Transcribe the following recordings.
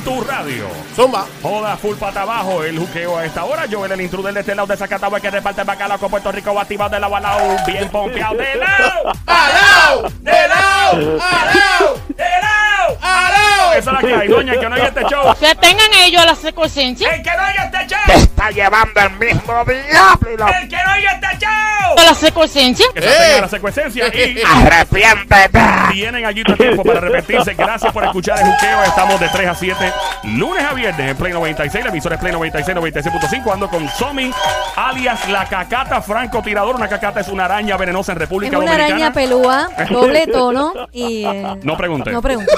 en tu radio. Zumba. Joda full pata abajo, el juqueo a esta hora. Joel, el intruder de este lado de Zacatau, que reparte bacalao con Puerto Rico, activado de lado a lado, bien pompeado de lado. ¡Alao! ¡De lado! ¡Alao! ¡De lado! ¡Alao! Esa es la que hay, doña, que no oiga este show. Que tengan ellos la secuencia. El que no oiga este show. Está llevando el mismo diablo y lo El que no oiga este show. La secuencia. Que se tenga la secuencia y arrepiéntete. tienen allí el tiempo para arrepentirse. Gracias por escuchar el juqueo. Estamos de 3 a 7, lunes a viernes en Play 96. La emisora es Play 96, 96.5. Ando con Somi, alias la cacata francotirador. Una cacata es una araña venenosa en Es República una Dominicana. araña pelúa, doble tono y... eh, No pregunte. No pregunte.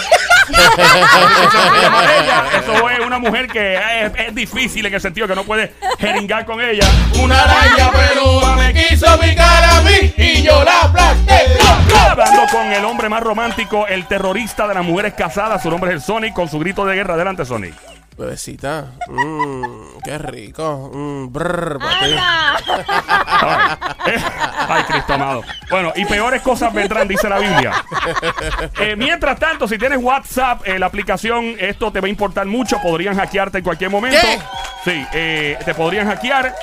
Eso es una mujer que es, es difícil en el sentido que no puede jeringar con ella. Una araña peluda me quiso picar a mí y yo la aplasté. Hablando con el hombre más romántico, el terrorista de las mujeres casadas. Su nombre es el Sonic con su grito de guerra. Adelante, Sonic. Bebecita, mmm, qué rico. Mmm, brr, papi. Ay, ay, Cristo amado. Bueno, y peores cosas vendrán, dice la Biblia. Eh, mientras tanto, si tienes WhatsApp, eh, la aplicación, esto te va a importar mucho. Podrían hackearte en cualquier momento. ¿Qué? Sí, eh, te podrían hackear.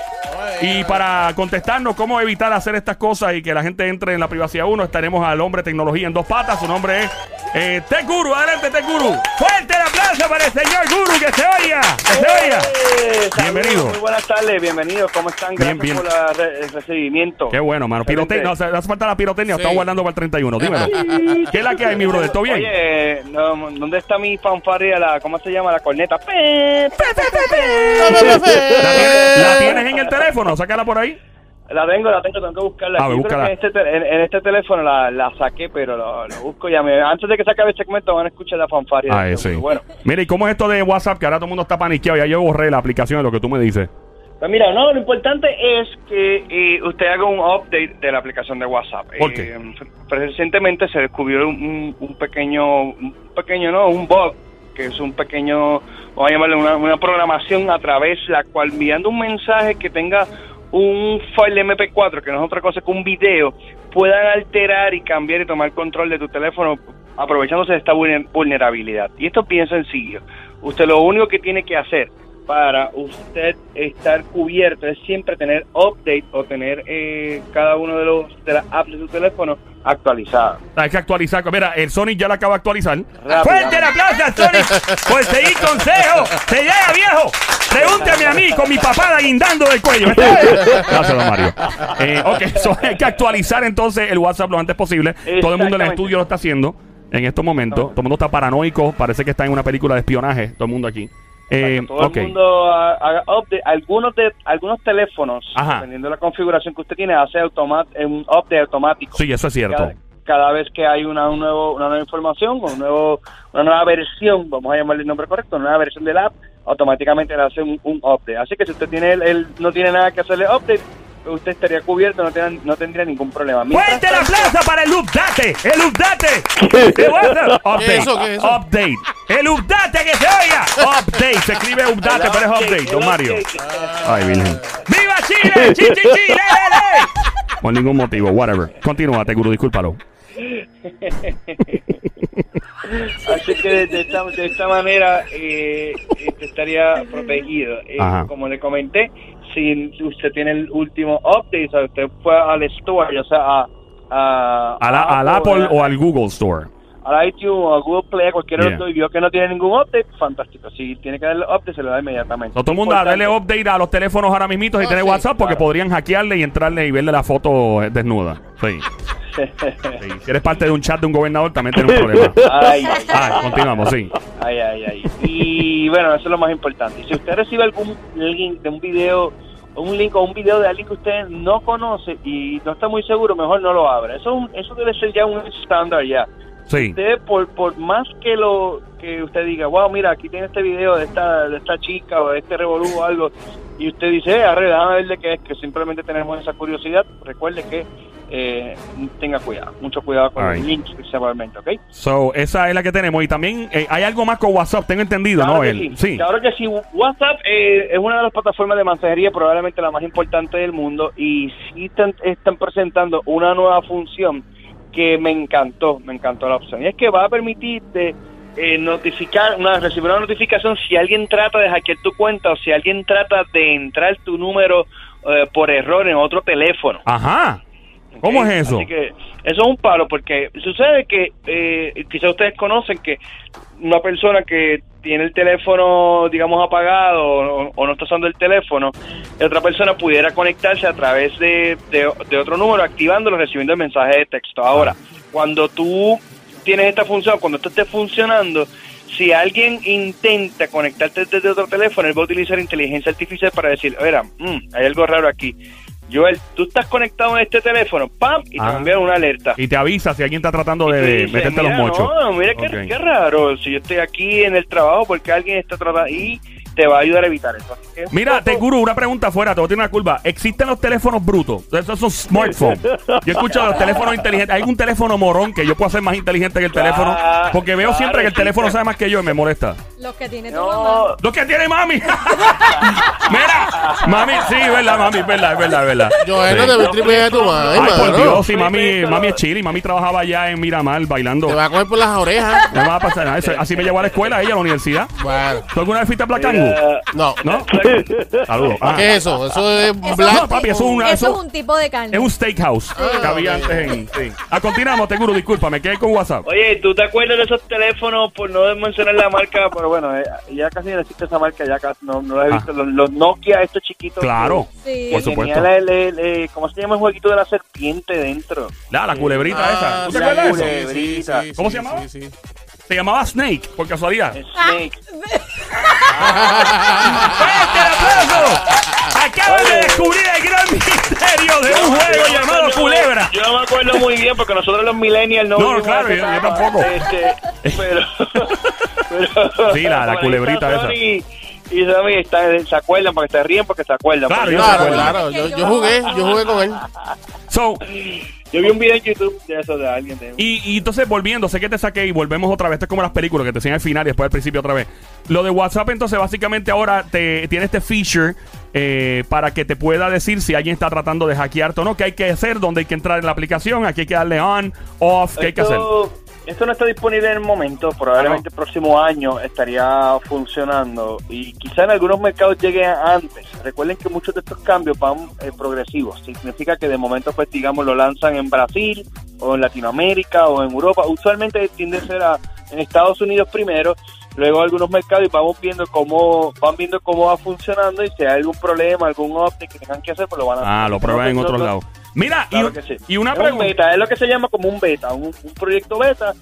Y para contestarnos cómo evitar hacer estas cosas y que la gente entre en la privacidad uno, estaremos al hombre tecnología en dos patas. Su nombre es eh, Tech Guru. Adelante, Tech Guru. Fuerte el aplauso para el señor Guru, que se oiga. Que se oiga. Eh, Bienvenido. Muy buenas tardes, bienvenidos. ¿Cómo están? Gracias bien. por la re- el recibimiento. Qué bueno, mano. Pirotecnia, o sea, hace falta la pirotecnia, Sí. estamos guardando para el 31. Dímelo. ¿Qué es la que hay, mi brother? ¿Todo bien? Oye, no, ¿dónde está mi fanfarria? La, ¿Cómo se llama? La corneta. Pe, pe, pe, pe, ¿La pe. tienes, la tienes en el teléfono? Sácala por ahí. La tengo, la tengo, tengo que buscarla. A ver, Yo creo que En este, te- en, en este teléfono la, la saqué, pero lo, lo busco ya. Me, antes de que se acabe el segmento van a escuchar la fanfarria. Ah, sí. Bueno, Mira, ¿y cómo es esto de WhatsApp? Que ahora todo el mundo está paniqueado. Ya yo borré la aplicación de lo que tú me dices. Pues mira, no, lo importante es que eh, usted haga un update de la aplicación de WhatsApp. ¿Por qué? Eh, recientemente se descubrió un, un pequeño, un pequeño, no, un bug, que es un pequeño, vamos a llamarle una, programación a través la cual enviando un mensaje que tenga un file MP4, que no es otra cosa que un video, puedan alterar y cambiar y tomar control de tu teléfono aprovechándose de esta vulner- vulnerabilidad. Y esto es bien sencillo. Usted lo único que tiene que hacer para usted estar cubierto es siempre tener update o tener eh, cada uno de los de las apps de su teléfono actualizada. Hay que actualizar. Mira, el Sonic ya la acaba de actualizar. Rápido. ¡Fuerte el aplauso a Sonic! Por seguir consejo. ¡Se llega, viejo! Pregúntame a mí con mi papada guindando del cuello. Gracias, don Mario. Eh, ok, so, hay que actualizar entonces el WhatsApp lo antes posible. Todo el mundo en el estudio lo está haciendo en estos momentos. Todo el mundo está paranoico. Parece que está en una película de espionaje. Todo el mundo aquí. Eh, Para que todo el mundo ha- haga update. Algunos de algunos teléfonos, Ajá. dependiendo de la configuración que usted tiene, hace un update automático. Sí, eso es cierto. cada, cada vez que hay una, un nuevo, una nueva información o un nuevo, una nueva versión, vamos a llamarle el nombre correcto, una nueva versión del app, automáticamente le hace un, un update. Así que si usted tiene el, el- no tiene nada que hacerle update, usted estaría cubierto, no, tendría ningún problema. ¡Fuerte el tanto- aplauso para el update! ¡El update! Update. ¿Qué es eso? ¿Qué es eso? Update. ¡El update que se oiga! Update. Se escribe update, El pero es update, update, don Mario. Ay, Virgen. ¡Viva Chile! ¡Chi, chi, chi! ¡Le, le, le! Por ningún motivo, whatever. Continúa, te guru, discúlpalo. Así que de, de esta, de esta manera eh, este estaría protegido. Eh, como le comenté, si usted tiene el último update, o sea, usted fue al store, ya sea a, a, A la- al Apple o al Google Store. al iTunes o a Google Play, a cualquier Yeah. otro, y vio que no tiene ningún update, fantástico. Si tiene que darle update, se lo da inmediatamente. Todo el mundo darle update a los teléfonos ahora mismito si Ah, tiene sí, WhatsApp porque claro. podrían hackearle y entrarle y verle la foto desnuda. Sí. Sí. Si eres parte de un chat de un gobernador también tienes un problema. Ay, ay, Ah, continuamos, sí. Ay, ay, ay. Y bueno, eso es lo más importante. Si usted recibe algún link de un video, un link o un video de alguien que usted no conoce y no está muy seguro, mejor no lo abra. Eso, es un- eso debe ser ya un estándar ya. Sí. Usted, por, por más que lo que usted diga, wow, mira, aquí tiene este video de esta, de esta chica o de este revolú o algo, y usted dice, eh, arre, déjame ver de qué es, que simplemente tenemos esa curiosidad, recuerde que eh, tenga cuidado, mucho cuidado con Alright. los links principalmente, ¿ok? So, esa es la que tenemos. Y también eh, hay algo más con WhatsApp, tengo entendido, Claro ¿no? que El- sí. Claro que sí. WhatsApp eh, es una de las plataformas de mensajería, probablemente la más importante del mundo, y sí están, están presentando una nueva función que me encantó, me encantó la opción. Y es que va a permitirte eh, notificar, una, recibir una notificación si alguien trata de hackear tu cuenta o si alguien trata de entrar tu número eh, por error en otro teléfono. Ajá. ¿Cómo es eso? Así que eso es un palo porque sucede que eh, quizás ustedes conocen que una persona que tiene el teléfono, digamos, apagado o, o no está usando el teléfono, otra persona pudiera conectarse a través de, de- de otro número, activándolo, recibiendo el mensaje de texto. Ahora, cuando tú tienes esta función, cuando esto esté funcionando, si alguien intenta conectarte desde otro teléfono, él va a utilizar inteligencia artificial para decir, mira, mm, hay algo raro aquí. Joel, tú estás conectado en este teléfono, ¡pam! Y te Ah. enviar una alerta. Y te avisa si alguien está tratando de, dice, meterte los "Mira, mochos. No, mira qué, Ok. qué raro. Si yo estoy aquí en el trabajo, porque alguien está tratando y te va a ayudar a evitar eso. Así que es un Mira, te guru, una pregunta afuera, te voy a tener una curva. ¿Existen los teléfonos brutos? Esos son smartphones. Yo escucho los teléfonos inteligentes. ¿Hay algún teléfono morón que yo pueda ser más inteligente que el teléfono? Ah, Porque veo claro, siempre que el teléfono sabe más que yo y me molesta. Los que tiene tu mamá. No, ¡Lo que tiene mami! Mira, mami, sí, verdad, mami, verdad, verdad, verdad. Joel, no Sí. ve triple de tu madre, Ay, por. Dios, sí, mami, mami es chile. Mami trabajaba allá en Miramar bailando. Te va a coger por las orejas. No me va a pasar nada. Eso- Así me llevó a la escuela ella, a la universidad. Bueno, ¿Tú alguna vez fuiste a Black Mira, no. ¿No? Saludos. Ah. ¿Qué es eso? Eso es Eso black. No, papi, eso es una- Eso eso- es un tipo de carne. Es un steakhouse que había antes en. Sí. Ah, continuamos, te juro, disculpa, me quedé con WhatsApp. Oye, ¿tú te acuerdas de esos teléfonos, por no mencionar la marca, pero bueno, eh, ya casi no existe esa marca, ya casi no, no la he Ah. visto, los, los Nokia, estos chiquitos. Claro, que- Sí. que por supuesto. tenía el- el- el- ¿Cómo se llama el jueguito de la serpiente dentro? La, la culebrita Ah, esa. ¿Tú te acuerdas de eso? sí. Culebrita. ¿Cómo sí, se llamaba? sí, sí. Se llamaba Snake, por casualidad. Snake. ¡Fuerte el aplauso! Acaban de descubrir el gran misterio de un juego Yo no me llamado acuerdo- Culebra. Yo no me acuerdo muy bien porque nosotros los millennials no. No, vivimos claro, esa yo- yo etapa. tampoco. Este, pero, pero- Sí, la- la por ahí culebrita está esa. Sony Y Sammy está- se acuerdan porque se ríen porque se acuerdan. Claro, yo Claro, claro. Yo, yo jugué, yo jugué con él. So, yo vi un video en YouTube de eso de alguien. De, y, y entonces volviendo, sé que te saqué y volvemos otra vez. Esto es como las películas que te enseñan al final y después al principio otra vez. Lo de WhatsApp, entonces, básicamente ahora te tiene este feature eh, para que te pueda decir si alguien está tratando de hackearte o no. ¿Qué hay que hacer? ¿Dónde hay que entrar en la aplicación? Aquí hay que darle on, off. ¿Qué hay que hacer? Esto, no está disponible en el momento, probablemente el próximo año estaría funcionando y quizá en algunos mercados llegue antes. Recuerden que muchos de estos cambios van eh, progresivos, significa que de momento pues digamos lo lanzan en Brasil o en Latinoamérica o en Europa, usualmente tiende a ser a- en Estados Unidos primero, luego algunos mercados y vamos viendo cómo van viendo cómo va funcionando y si hay algún problema, algún update que tengan que hacer, pues lo van a hacer. Ah, lo prueban en otro lado. Mira, y, Claro que sí. y una Es un pregunta. beta, es lo que se llama como un beta, un, un proyecto beta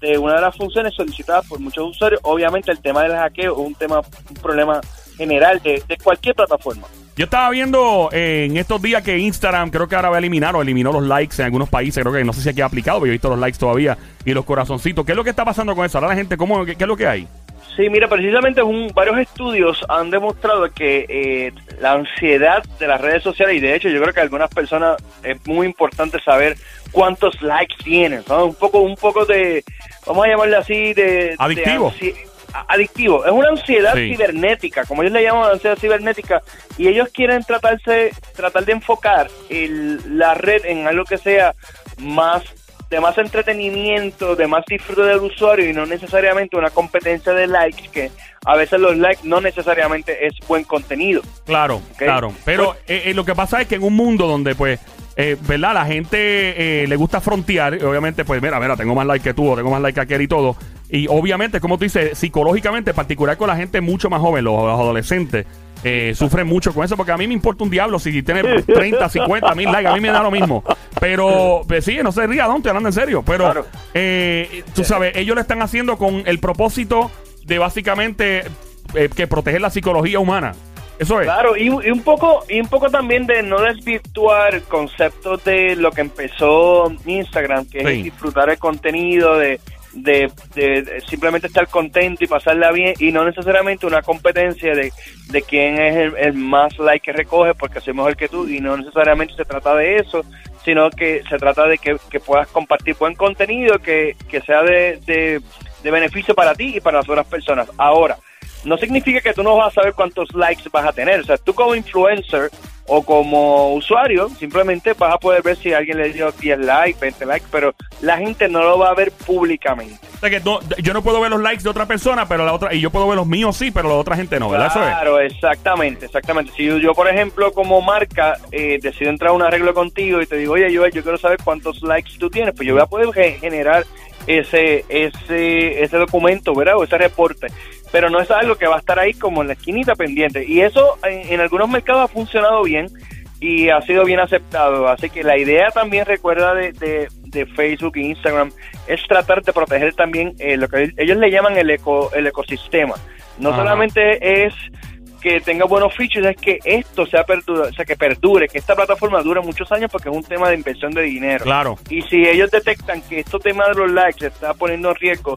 de una de las funciones solicitadas por muchos usuarios. Obviamente el tema del hackeo es un tema, un problema general de, de cualquier plataforma. Yo estaba viendo eh, en estos días que Instagram creo que ahora va a eliminar o eliminó los likes en algunos países. Creo que no sé si aquí ha aplicado, pero yo he visto los likes todavía y los corazoncitos. ¿Qué es lo que está pasando con eso? Ahora la gente, ¿cómo, qué, qué es lo que hay? Sí, mira, precisamente un- varios estudios han demostrado que eh, la ansiedad de las redes sociales, y de hecho yo creo que a algunas personas es muy importante saber cuántos likes tienen, ¿no? Un poco, un poco de, vamos a llamarle así, de... Adictivo. adictivo. Es una ansiedad Sí. cibernética, como ellos le llaman ansiedad cibernética, y ellos quieren tratarse, tratar de enfocar el- la red en algo que sea más de más entretenimiento, de más disfrute del usuario y no necesariamente una competencia de likes que a veces los likes no necesariamente es buen contenido. Claro, claro. Pero eh, eh, lo que pasa es que en un mundo donde, pues, eh, ¿verdad? La gente eh, le gusta frontear. y obviamente, pues, mira, mira, tengo más like que tú, o tengo más like que aquel y todo. Y obviamente, como tú dices, psicológicamente, en particular con la gente mucho más joven, los, los adolescentes, eh, sufren mucho con eso, porque a mí me importa un diablo si tiene 30, 50 mil likes, a mí me da lo mismo. Pero, pues sí, no se ría, Don, estoy hablando en serio. Pero, Claro. eh, tú sabes, ellos lo están haciendo con el propósito de básicamente eh, que proteger la psicología humana. Eso es. Claro, y, y un poco y un poco también de no desvirtuar conceptos de lo que empezó Instagram, que Sí. es disfrutar el contenido, de, de, de- simplemente estar contento y pasarla bien, y no necesariamente una competencia de, de quién es el, el más like que recoge, porque soy mejor que tú, y no necesariamente se trata de eso, sino que se trata de que, que puedas compartir buen contenido, que, que sea de, de, de beneficio para ti y para las otras personas. Ahora, no significa que tú no vas a saber cuántos likes vas a tener. O sea, tú como influencer, o como usuario, simplemente vas a poder ver si alguien le dio 10 likes, 20 likes, pero la gente no lo va a ver públicamente. O sea que no- yo no puedo ver los likes de otra persona, pero la otra, y yo puedo ver los míos sí, pero la otra gente no, ¿verdad? Claro, exactamente, exactamente. Si yo, yo, por ejemplo, como marca, eh, decido entrar a un arreglo contigo y te digo, oye, yo, yo quiero saber cuántos likes tú tienes, pues yo voy a poder ge- generar ese, ese, ese documento, ¿verdad? O ese reporte. Pero no es algo que va a estar ahí como en la esquinita pendiente. Y eso en, en algunos mercados ha funcionado bien y ha sido bien aceptado. Así que la idea también, recuerda, de, de, de Facebook e Instagram es tratar de proteger también eh, lo que ellos le llaman el, eco, el ecosistema. No Ajá. solamente es que tenga buenos features, es que esto sea perdura, o sea, que perdure, que esta plataforma dure muchos años porque es un tema de inversión de dinero. Claro. Y si ellos detectan que este tema de los likes se está poniendo en riesgo,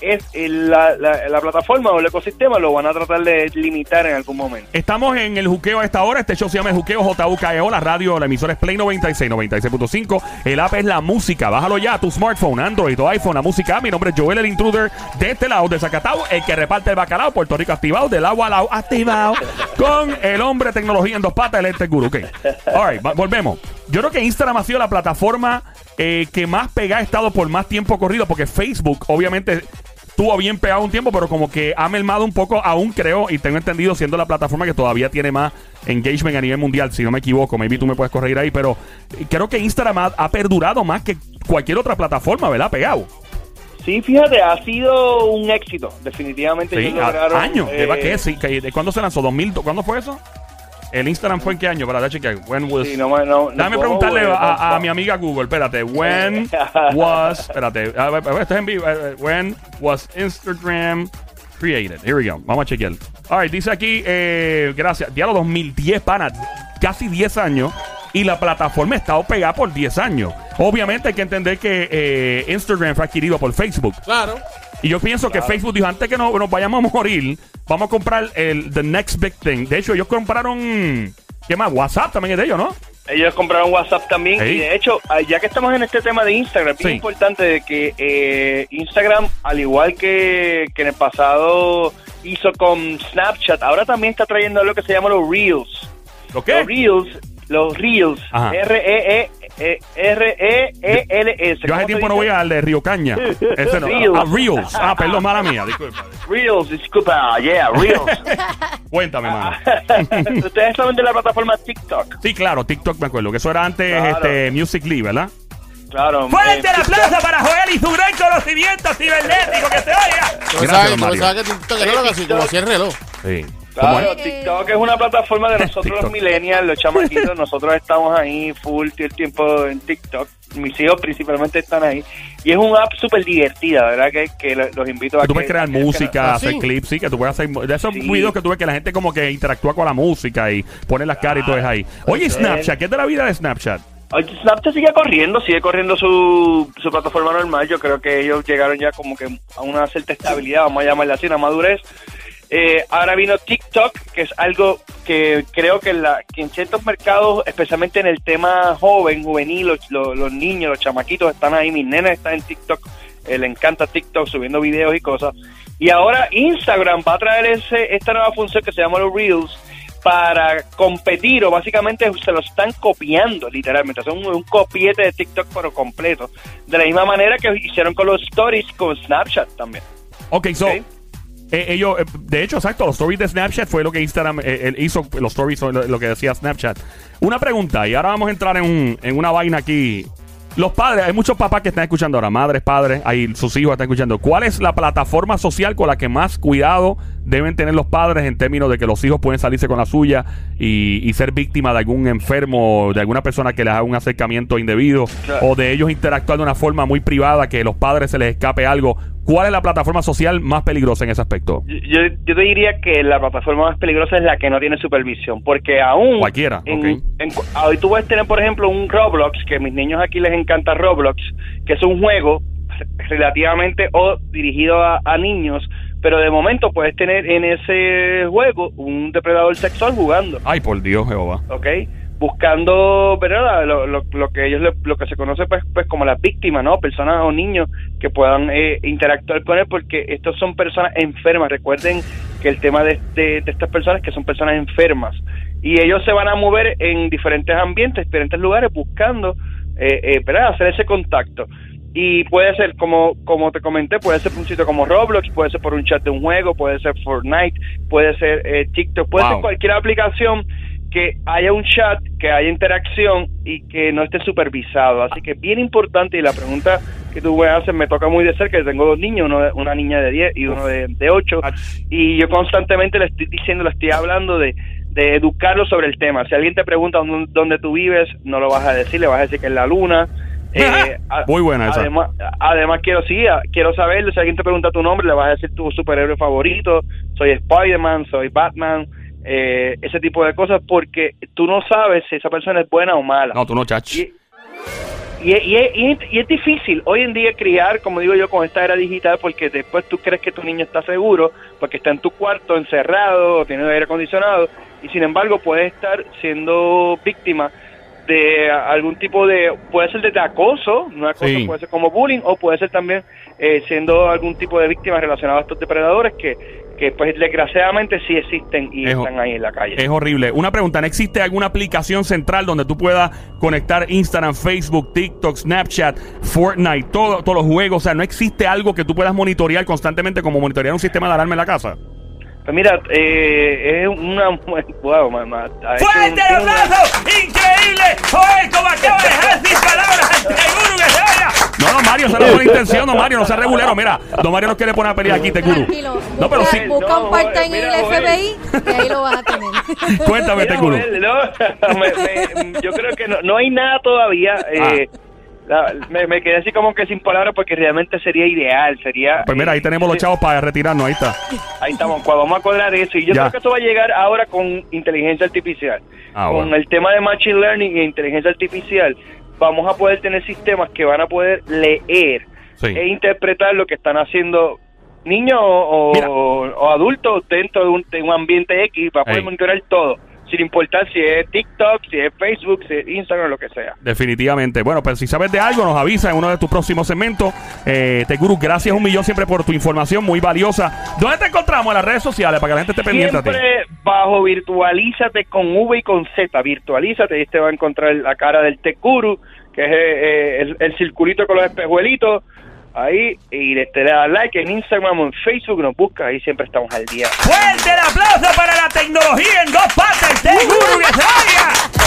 es la, la, la plataforma o el ecosistema lo van a tratar de limitar en algún momento. Estamos en el juqueo a esta hora. Este show se llama el juqueo JUKEO. La radio, la emisora es Play 96, 96.5. El app es la música. Bájalo ya a tu smartphone, Android o iPhone. La música. Mi nombre es Joel, el intruder de este lado de Zacatau, el que reparte el bacalao. Puerto Rico activado, del agua al lado activado. Con el hombre tecnología en dos patas, el este guru. Ok. All right, va- volvemos. Yo creo que Instagram ha sido la plataforma eh, que más pega ha estado por más tiempo corrido, porque Facebook, obviamente estuvo bien pegado un tiempo, pero como que ha mermado un poco, aún creo, y tengo entendido, siendo la plataforma que todavía tiene más engagement a nivel mundial, si no me equivoco, maybe tú me puedes corregir ahí, pero eh, creo que Instagram ha, ha perdurado más que cualquier otra plataforma, ¿verdad? Pegado. Sí, fíjate, ha sido un éxito, definitivamente. Sí, lograron, años. eh, ¿Lleva qué? Sí, que- ¿de ¿Cuándo se lanzó? ¿2000? ¿Cuándo fue eso? ¿El Instagram fue en qué año? Para dar chequear. When was... sí, no me- no- no Déjame preguntarle a, mi amiga Google, espérate. When was, espérate, esto es en vivo. When was Instagram created? Here we go. Vamos a chequear. All right, dice aquí, eh, gracias. Diablo 2010, pana, casi 10 años. Y la plataforma ha estado pegada por 10 años. Obviamente hay que entender que eh, Instagram fue adquirido por Facebook. Claro. Y yo pienso que Facebook dijo, antes que no, nos vayamos a morir, vamos a comprar el the next big thing. De hecho, ellos compraron, ¿qué más? WhatsApp también es de ellos, ¿no? Ellos compraron WhatsApp también y de hecho, ah, ya que estamos en este tema de Instagram, es Sí. importante de que eh, Instagram, al igual que, que en el pasado hizo con Snapchat, ahora también está trayendo lo que se llama los Reels. ¿Lo qué? Los Reels, los Reels, Ajá. R-E-E, eh, R-E-E-L-S. Yo hace ¿Cómo se tiempo no voy al de Río Caña. Ese no. Reels. Ah, Reels. Ah, perdón, mala mía. Disculpa. Reels, disculpa, yeah, Reels. Cuéntame, mano. Ustedes saben de la plataforma TikTok. Sí, claro, TikTok me acuerdo. Que eso era antes Claro. este, Music Lee, ¿verdad? Claro. ¡Fuerte eh, el aplauso para Joel y su gran conocimiento cibernético que se oiga! Gracias, Mario. como hacía el reloj. Sí. ¿Cómo Claro, es? TikTok es una plataforma de nosotros TikTok. los millennials, los chamaquitos, nosotros estamos ahí full todo el tiempo en TikTok, mis hijos principalmente están ahí, y es un app súper divertida, ¿verdad? Que, que lo- los invito a Que tú que... puedes crear música, ¿Ah, hacer sí? clips, sí, que tú puedes hacer de esos Sí. videos que tú ves que la gente como que interactúa con la música y pone las caras y todo es ahí. Oye, Snapchat, ¿qué es de la vida de Snapchat? Snapchat sigue corriendo, sigue corriendo su, su plataforma normal. Yo creo que ellos llegaron ya como que a una cierta estabilidad, vamos a llamarla así, una madurez. Eh, ahora vino TikTok, que es algo que creo que, en la, que en ciertos mercados, especialmente en el tema joven, juvenil, los, los- los niños, los chamaquitos están ahí, mis nenas están en TikTok, eh, le encanta TikTok subiendo videos y cosas. Y ahora Instagram va a traer ese, esta nueva función que se llama los Reels para competir o básicamente se lo están copiando literalmente, son un, un copiete de TikTok pero completo, de la misma manera que hicieron con los stories con Snapchat también. Ok, so. Eh, ellos, eh, de hecho, exacto, los stories de Snapchat fue lo que Instagram eh, hizo, los stories son lo, lo que decía Snapchat. Una pregunta, y ahora vamos a entrar en, un- en una vaina aquí. Los padres, hay muchos papás que están escuchando ahora, madres, padres, ahí sus hijos están escuchando. ¿Cuál es la plataforma social con la que más cuidado deben tener los padres en términos de que los hijos pueden salirse con la suya y, y ser víctima de algún enfermo, de alguna persona que les haga un acercamiento indebido Claro. o de ellos interactuar de una forma muy privada que los padres se les escape algo? ¿Cuál es la plataforma social más peligrosa en ese aspecto? Yo, yo te diría que la plataforma más peligrosa es la que no tiene supervisión, porque aún... Cualquiera, en- cu- hoy tú puedes tener, por ejemplo, un Roblox, que a mis niños aquí les encanta Roblox, que es un juego relativamente o dirigido a, a niños, pero de momento puedes tener en ese juego un depredador sexual jugando. Ay, por Dios, Jehová. ¿ok? Buscando, ¿verdad? Lo, lo, lo que ellos, lo que se conoce pues, pues como las víctimas, ¿no? Personas o niños que puedan eh, interactuar con él porque estos son personas enfermas. Recuerden que el tema de, de, de estas personas es que son personas enfermas y ellos se van a mover en diferentes ambientes, diferentes lugares buscando eh, eh, ¿verdad? hacer ese contacto. Y puede ser, como, como te comenté, puede ser por un sitio como Roblox, puede ser por un chat de un juego, puede ser Fortnite, puede ser eh, TikTok, puede Wow. ser cualquier aplicación que haya un chat, que haya interacción y que no esté supervisado. Así que bien importante y la pregunta que tú me haces me toca muy de cerca, que tengo dos niños, uno de- una niña de 10 y uno de, de 8 y yo constantemente le estoy diciendo, le estoy hablando de, de educarlo sobre el tema. Si alguien te pregunta dónde, dónde tú vives, no lo vas a decir, le vas a decir que es la luna. Eh, a- Muy buena esa. Además, además quiero sí, quiero saber, si alguien te pregunta tu nombre, le vas a decir tu superhéroe favorito, soy Spider-Man, soy Batman, eh, ese tipo de cosas, porque tú no sabes si esa persona es buena o mala. No, tú no, chach. Y, y, y, y- y es difícil hoy en día criar, como digo yo, con esta era digital, porque después tú crees que tu niño está seguro, porque está en tu cuarto encerrado, o tiene aire acondicionado, y sin embargo puede estar siendo víctima de algún tipo de, puede ser de acoso, una cosa Sí. puede ser como bullying, o puede ser también eh, siendo algún tipo de víctima relacionada a estos depredadores que, que pues desgraciadamente sí existen y Es- están ahí en la calle. Es horrible. Una pregunta, ¿no existe alguna aplicación central donde tú puedas conectar Instagram, Facebook, TikTok, Snapchat, Fortnite, todo- todos los juegos? O sea, ¿no existe algo que tú puedas monitorear constantemente como monitorear un sistema de alarma en la casa? Pues mira, eh, es una... Wow, mamá. ¡Fuerte el aplauso! ¡Increíble! ¡Joder, como acaba de dejar sin palabras al Teguru que se vaya! No, no, Mario, esa no es buena intención, no, Mario, no sea regulero. Mira, don Mario nos quiere poner a pelear aquí, Teguru. Tranquilo. No, pero sí. Busca No, un part-time en el Joel. FBI y ahí lo vas a tener. Cuéntame. Joel, no, me- me- yo creo que no, no hay nada todavía. eh, la- me, me quedé así como que sin palabras porque realmente sería ideal. Sería. Pues mira, ahí tenemos los chavos para retirarnos, ahí está. Ahí estamos, pues vamos a cuadrar eso. Y yo Ya. creo que eso va a llegar ahora con inteligencia artificial. Ah, con bueno. el tema de Machine Learning e inteligencia artificial, vamos a poder tener sistemas que van a poder leer Sí. e interpretar lo que están haciendo niños o- o adultos dentro de un, de un ambiente X para poder Ey. monitorear todo, sin importar si es TikTok, si es Facebook, si es Instagram, lo que sea. Definitivamente. Bueno, pero si sabes de algo, nos avisa en uno de tus próximos segmentos. Eh, Teguru, gracias un millón siempre por tu información muy valiosa. ¿Dónde te encontramos? En las redes sociales para que la gente esté pendiente a ti. Siempre bajo virtualízate con V y con Z, virtualízate, ahí te va a encontrar la cara del Tecuru, que es eh, el, el circulito con los espejuelitos, ahí, y le te da like en Instagram o en Facebook, nos busca, ahí siempre estamos al día. Fuerte el aplauso para la tecnología en dos partes. Que se vaya.